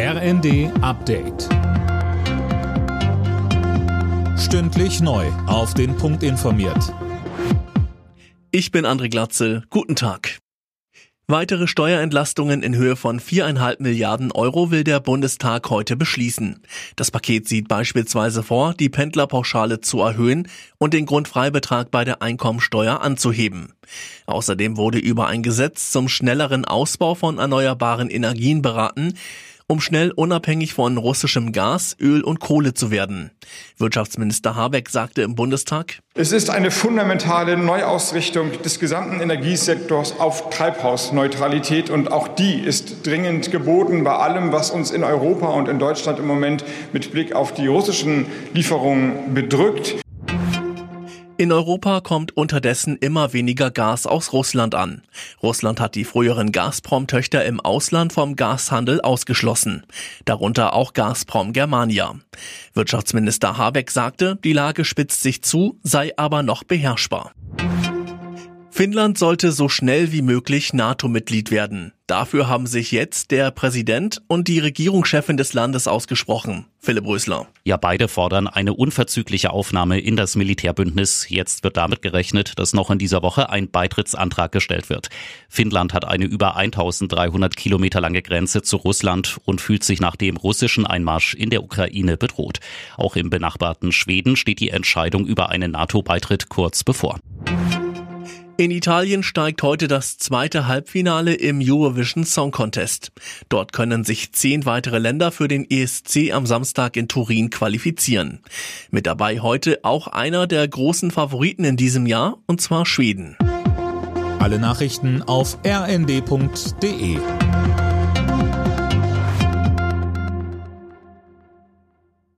RND Update. Stündlich neu. Auf den Punkt informiert. Ich bin André Glatzel. Guten Tag. Weitere Steuerentlastungen in Höhe von viereinhalb Milliarden Euro will der Bundestag heute beschließen. Das Paket sieht beispielsweise vor, die Pendlerpauschale zu erhöhen und den Grundfreibetrag bei der Einkommensteuer anzuheben. Außerdem wurde über ein Gesetz zum schnelleren Ausbau von erneuerbaren Energien beraten, um schnell unabhängig von russischem Gas, Öl und Kohle zu werden. Wirtschaftsminister Habeck sagte im Bundestag, es ist eine fundamentale Neuausrichtung des gesamten Energiesektors auf Treibhausneutralität und auch die ist dringend geboten bei allem, was uns in Europa und in Deutschland im Moment mit Blick auf die russischen Lieferungen bedrückt. In Europa kommt unterdessen immer weniger Gas aus Russland an. Russland hat die früheren Gazprom-Töchter im Ausland vom Gashandel ausgeschlossen, darunter auch Gazprom Germania. Wirtschaftsminister Habeck sagte, die Lage spitzt sich zu, sei aber noch beherrschbar. Finnland sollte so schnell wie möglich NATO-Mitglied werden. Dafür haben sich jetzt der Präsident und die Regierungschefin des Landes ausgesprochen. Philipp Rösler. Ja, beide fordern eine unverzügliche Aufnahme in das Militärbündnis. Jetzt wird damit gerechnet, dass noch in dieser Woche ein Beitrittsantrag gestellt wird. Finnland hat eine über 1300 Kilometer lange Grenze zu Russland und fühlt sich nach dem russischen Einmarsch in der Ukraine bedroht. Auch im benachbarten Schweden steht die Entscheidung über einen NATO-Beitritt kurz bevor. In Italien steigt heute das zweite Halbfinale im Eurovision Song Contest. Dort können sich zehn weitere Länder für den ESC am Samstag in Turin qualifizieren. Mit dabei heute auch einer der großen Favoriten in diesem Jahr, und zwar Schweden. Alle Nachrichten auf rnd.de